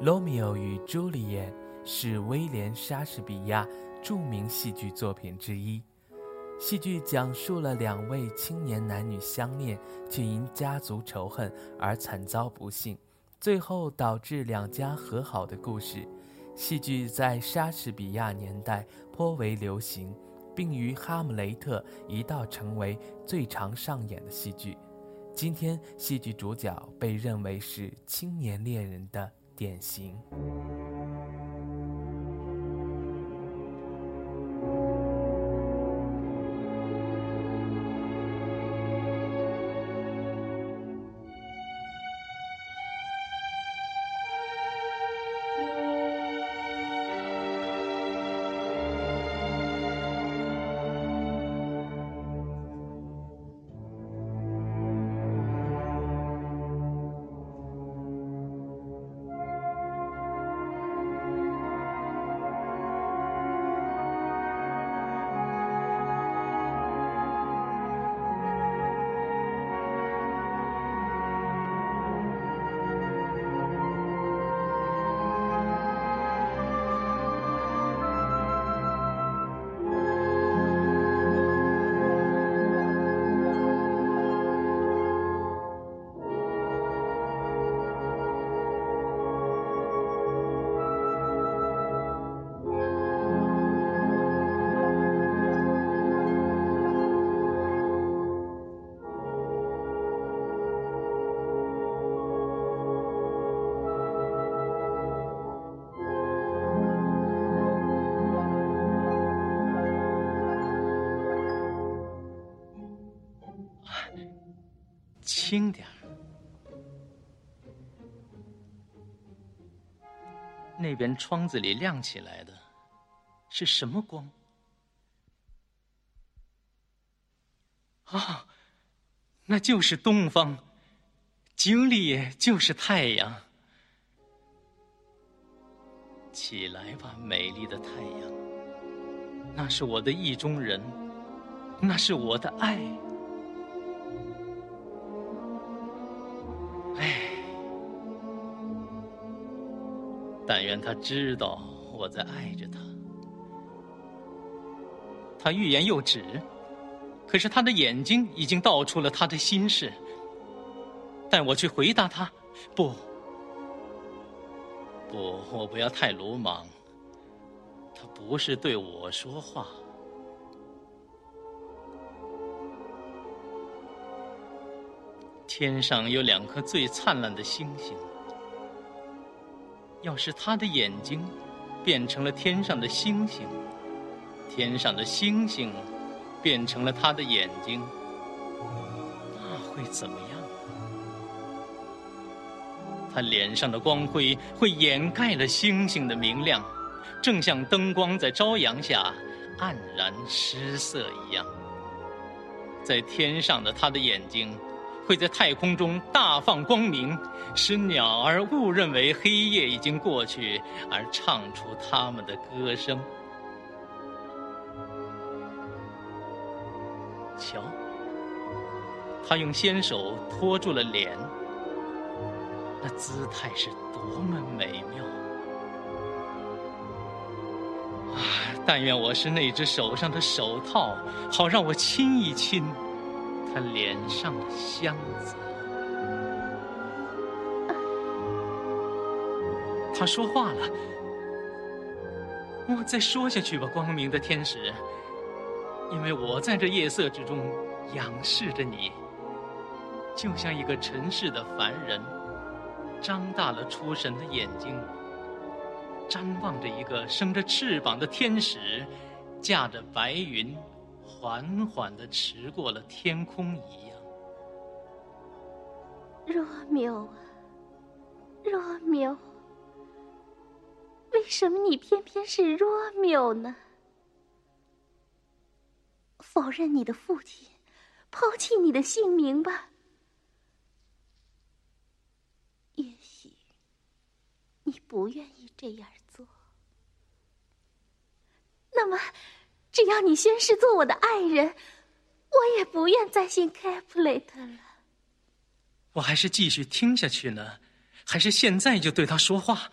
《罗密欧与朱丽叶》是威廉·莎士比亚著名戏剧作品之一。戏剧讲述了两位青年男女相恋，却因家族仇恨而惨遭不幸，最后导致两家和好的故事。戏剧在莎士比亚年代颇为流行，并与《哈姆雷特》一道成为最常上演的戏剧。今天，戏剧主角被认为是青年恋人的。典型。轻点儿。那边窗子里亮起来的，是什么光？啊，那就是东方，井里就是太阳。起来吧，美丽的太阳，那是我的意中人，那是我的爱。但愿他知道我在爱着他。他欲言又止，可是他的眼睛已经道出了他的心事。但我去回答他：不，不，我不要太鲁莽。他不是对我说话。天上有两颗最灿烂的星星。要是他的眼睛变成了天上的星星，天上的星星变成了他的眼睛，那会怎么样？他脸上的光辉会掩盖了星星的明亮，正像灯光在朝阳下黯然失色一样。在天上的他的眼睛。会在太空中大放光明，使鸟儿误认为黑夜已经过去，而唱出他们的歌声。瞧，他用纤手托住了脸，那姿态是多么美妙！啊，但愿我是那只手上的手套，好让我亲一亲。他脸上的香子，他说话了。我再说下去吧，光明的天使，因为我在这夜色之中仰视着你，就像一个尘世的凡人，张大了出神的眼睛，瞻望着一个生着翅膀的天使，驾着白云。缓缓的驰过了天空一样。若缪啊，若缪，为什么你偏偏是若缪呢？否认你的父亲，抛弃你的姓名吧。也许你不愿意这样做。那么。只要你宣誓做我的爱人，我也不愿再信 Capulet 了。我还是继续听下去呢，还是现在就对他说话？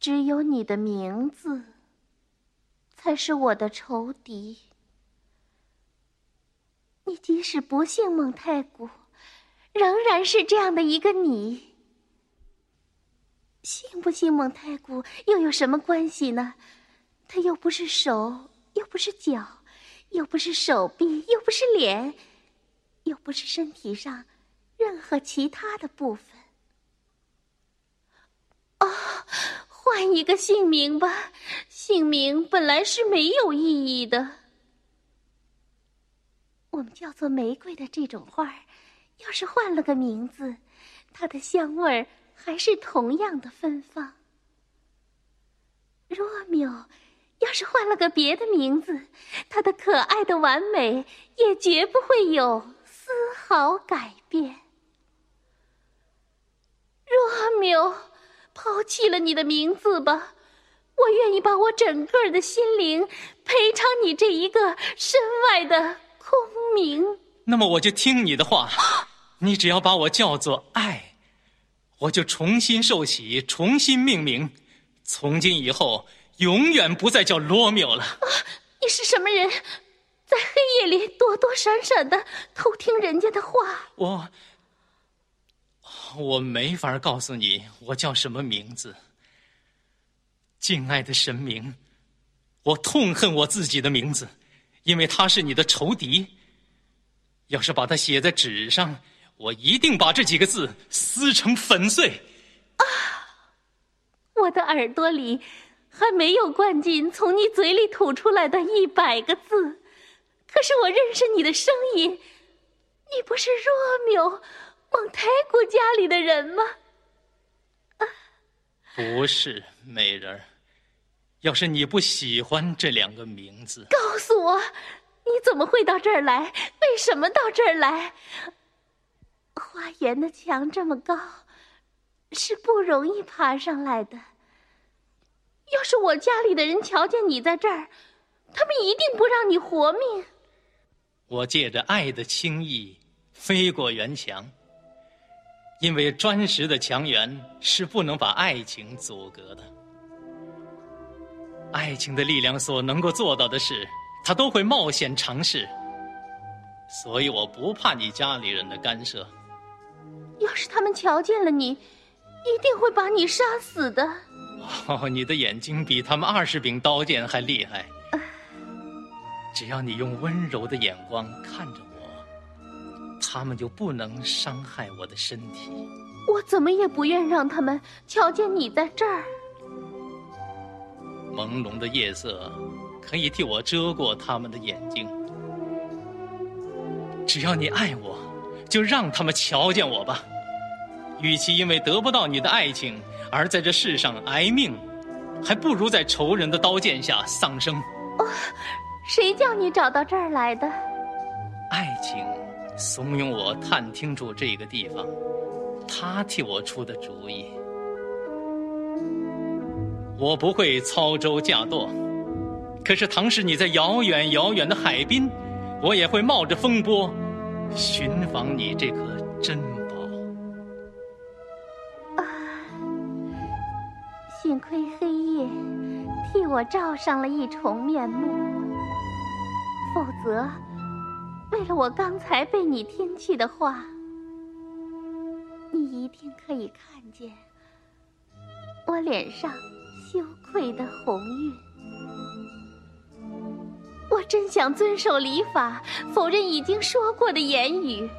只有你的名字才是我的仇敌。你即使不姓蒙太古，仍然是这样的一个你。信不信蒙太古又有什么关系呢？他又不是手，又不是脚，又不是手臂，又不是脸，又不是身体上任何其他的部分。啊，换一个姓名吧，姓名本来是没有意义的。我们叫做玫瑰的这种花儿，要是换了个名字，它的香味儿。还是同样的芬芳。若缪，要是换了个别的名字，他的可爱的完美也绝不会有丝毫改变。若缪，抛弃了你的名字吧，我愿意把我整个的心灵赔偿你这一个身外的空名。那么我就听你的话，你只要把我叫做爱。我就重新受洗，重新命名，从今以后永远不再叫罗密欧了。啊，你是什么人，在黑夜里躲躲闪闪的偷听人家的话？我，我没法告诉你我叫什么名字。敬爱的神明，我痛恨我自己的名字，因为他是你的仇敌。要是把它写在纸上。我一定把这几个字撕成粉碎。啊！我的耳朵里还没有灌进从你嘴里吐出来的一百个字，可是我认识你的声音。你不是若缪蒙泰古家里的人吗？不是，美人儿。要是你不喜欢这两个名字，告诉我，你怎么会到这儿来？为什么到这儿来？花园的墙这么高，是不容易爬上来的。要是我家里的人瞧见你在这儿，他们一定不让你活命。我借着爱的轻易飞过园墙，因为砖石的墙垣是不能把爱情阻隔的。爱情的力量所能够做到的事，他都会冒险尝试。所以我不怕你家里人的干涉。要是他们瞧见了你，一定会把你杀死的。哦，你的眼睛比他们二十柄刀剑还厉害。只要你用温柔的眼光看着我，他们就不能伤害我的身体。我怎么也不愿让他们瞧见你在这儿。朦胧的夜色可以替我遮过他们的眼睛。只要你爱我。就让他们瞧见我吧，与其因为得不到你的爱情而在这世上挨命，还不如在仇人的刀剑下丧生。哦，谁叫你找到这儿来的？爱情怂恿我探听住这个地方，他替我出的主意。我不会操舟驾舵，可是倘使你在遥远遥远的海滨，我也会冒着风波。寻访你这颗珍我罩上了一重面目，否则，为了我刚才被你听去的话，你一定可以看见我脸上羞愧的红晕。我真想遵守礼法，否认已经说过的言语。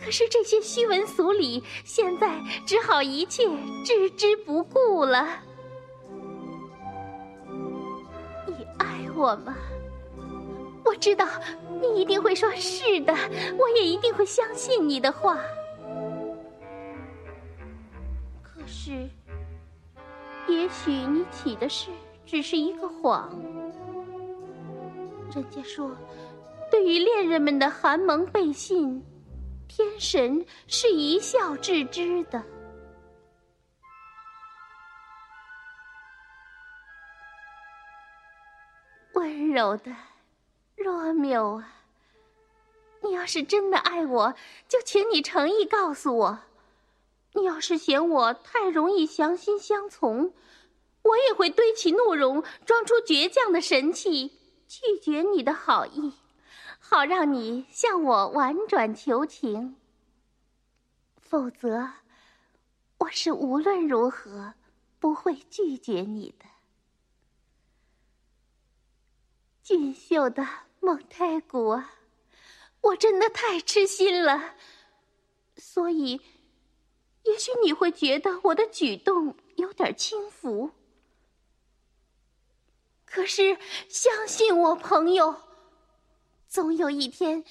可是这些虚文俗礼，现在只好一切置之不顾了。我吗？我知道你一定会说是的，我也一定会相信你的话。可是，也许你起的事只是一个谎。人家说，对于恋人们的寒盟背信，天神是一笑置之的。温柔的若缪啊，你要是真的爱我，就请你诚意告诉我，你要是嫌我太容易降心相从，我也会堆起怒容，装出倔强的神气，拒绝你的好意，好让你向我婉转求情。否则，我是无论如何不会拒绝你的。俊秀的蒙太古啊，我真的太痴心了，所以，也许你会觉得我的举动有点轻浮。可是，相信我，朋友，总有一天。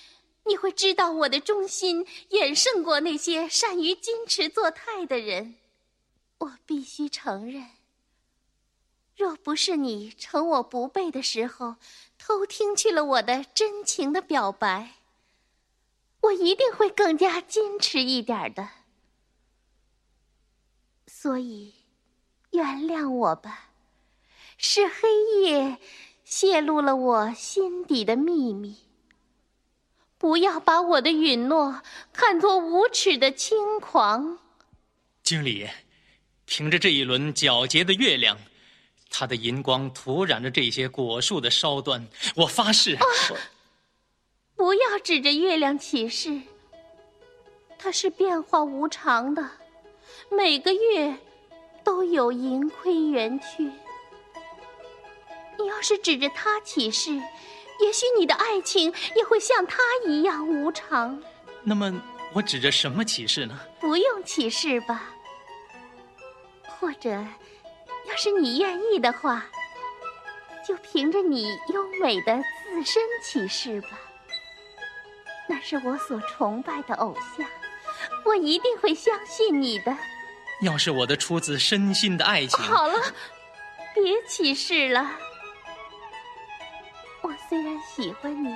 你会知道我的忠心远胜过那些善于矜持作态的人。我必须承认，若不是你趁我不备的时候偷听去了我的真情的表白，我一定会更加矜持一点的。所以，原谅我吧，是黑夜泄露了我心底的秘密。不要把我的允诺看作无耻的轻狂。经理，凭着这一轮皎洁的月亮，它的银光涂染着这些果树的梢端，我发誓。不要指着月亮起誓。它是变化无常的，每个月都有盈亏圆缺。你要是指着它起誓。也许你的爱情也会像它一样无常。那么，我指着什么起誓呢？不用起誓吧。或者，要是你愿意的话，就凭着你优美的自身起誓吧。那是我所崇拜的偶像，我一定会相信你的。要是我的出自身心的爱情……好了，别起誓了。我虽然喜欢你，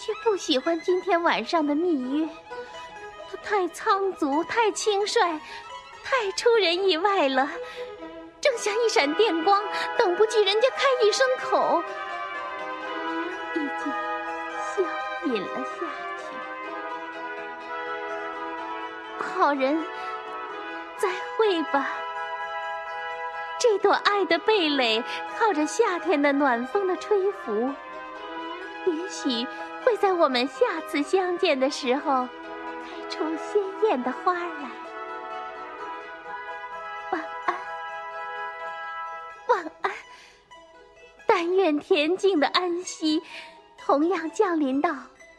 却不喜欢今天晚上的密约。它太仓促，太轻率，太出人意外了，正像一闪电光，等不及人家开一声口，已经消隐了下去。好人，再会吧。这朵爱的蓓蕾，靠着夏天的暖风的吹拂，也许会在我们下次相见的时候，开出鲜艳的花来。但愿恬静的安息，同样降临到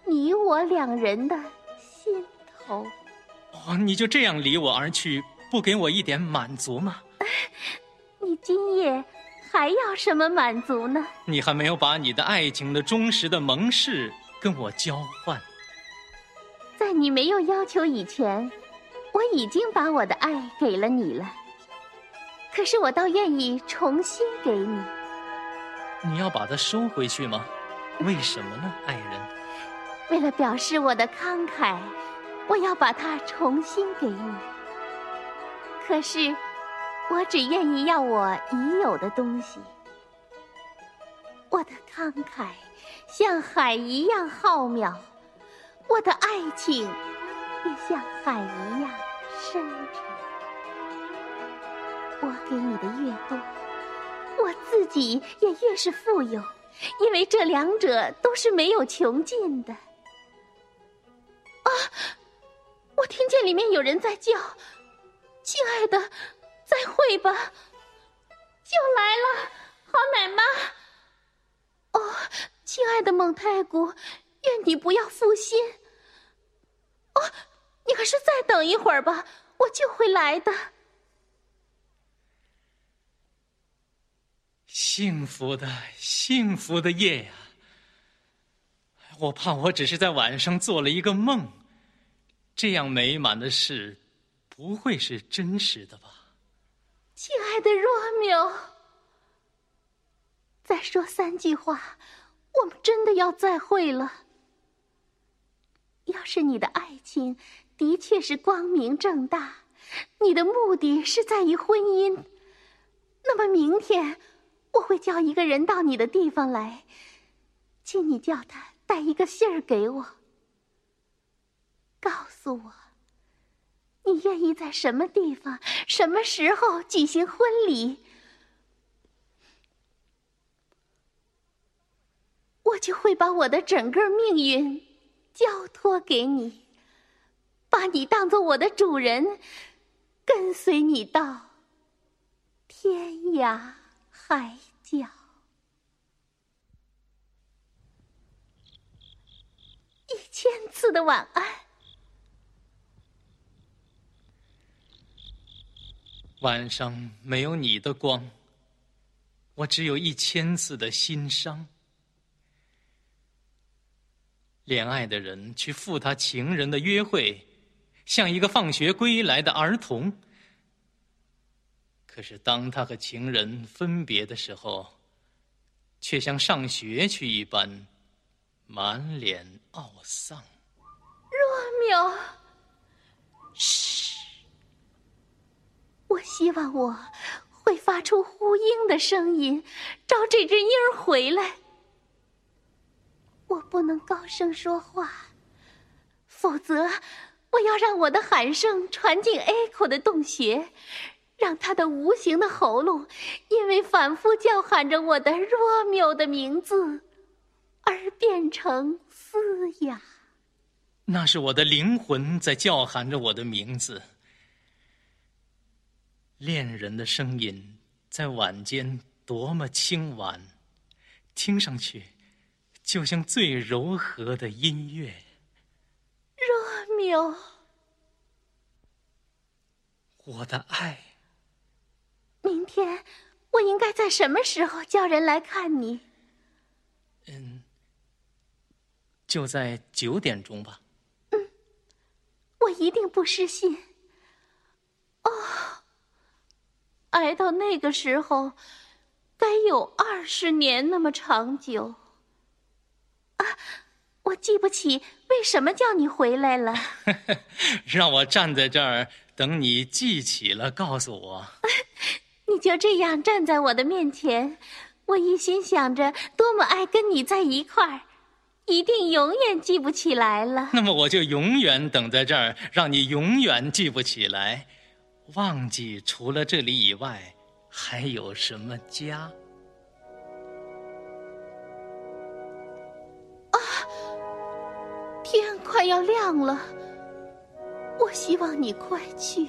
你我两人的心头。哦，你就这样离我而去，不给我一点满足吗？你今夜还要什么满足呢？你还没有把你的爱情的忠实的盟誓跟我交换。在你没有要求以前，我已经把我的爱给了你了。可是我倒愿意重新给你。你要把它收回去吗？为什么呢，爱人？为了表示我的慷慨，我要把它重新给你。可是。我只愿意要我已有的东西。我的慷慨像海一样浩渺，我的爱情也像海一样深沉。我给你的越多，自己也越是富有，因为这两者都是没有穷尽的。啊！我听见里面有人在叫：“亲爱的。”再会吧，就来了，好奶妈。哦，亲爱的蒙太古，愿你不要负心。哦，你还是再等一会儿吧，我就会来的。幸福的幸福的夜呀！我怕我只是在晚上做了一个梦，这样美满的事，不会是真实的吧？亲爱的若米欧，再说三句话，我们真的要再会了。要是你的爱情的确是光明正大，你的目的是在于婚姻，那么明天我会叫一个人到你的地方来，请你叫他带一个信儿给我，告诉我，你愿意在什么地方、什么时候举行婚礼，我就会把我的整个命运交托给你，把你当做我的主人，跟随你到天涯。海角。一千次的晚安。晚上没有你的光，我只有一千次的心伤。恋爱的人去赴他情人的约会，像一个放学归来的儿童。可是当他和情人分别的时候，却像上学去一般，满脸懊丧。若缪，嘘。我希望我会发出呼应的声音，招这只鹰回来。我不能高声说话，否则我要让我的喊声传进 A 口的洞穴，让他的无形的喉咙因为反复叫喊着我的若缪的名字而变成嘶哑。那是我的灵魂在叫喊着我的名字。恋人的声音在晚间多么轻婉，听上去就像最柔和的音乐。若缪，我的爱。明天我应该在什么时候叫人来看你？嗯，就在九点钟吧。嗯，我一定不失信。哦。挨到那个时候，该有二十年那么长久。啊，我记不起为什么叫你回来了。让我站在这儿等你记起了，告诉我。你就这样站在我的面前，我一心想着多么爱跟你在一块儿，一定永远记不起来了。那么我就永远等在这儿，让你永远记不起来。忘记除了这里以外，还有什么家？啊！天快要亮了，我希望你快去。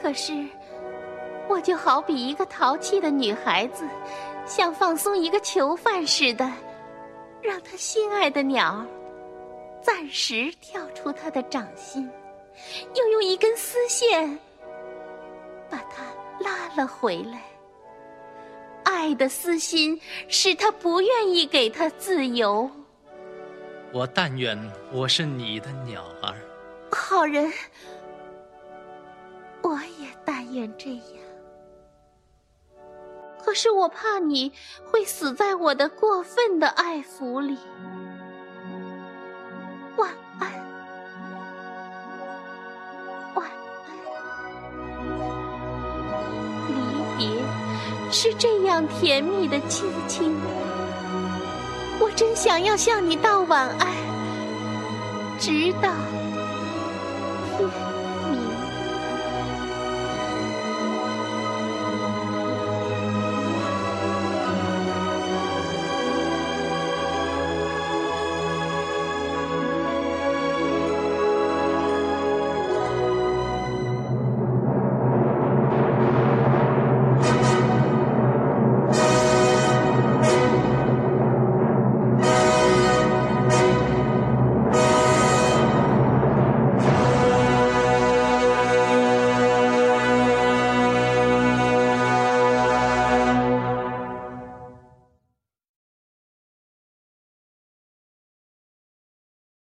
可是，我就好比一个淘气的女孩子，想放松一个囚犯似的，让他心爱的鸟暂时跳出他的掌心。又用一根丝线把他拉了回来。爱的私心使他不愿意给他自由。我但愿我是你的鸟儿，好人。我也但愿这样。可是我怕你会死在我的过分的爱抚里。晚安。晚安。离别是这样甜蜜的亲亲，我真想要向你道晚安，直到。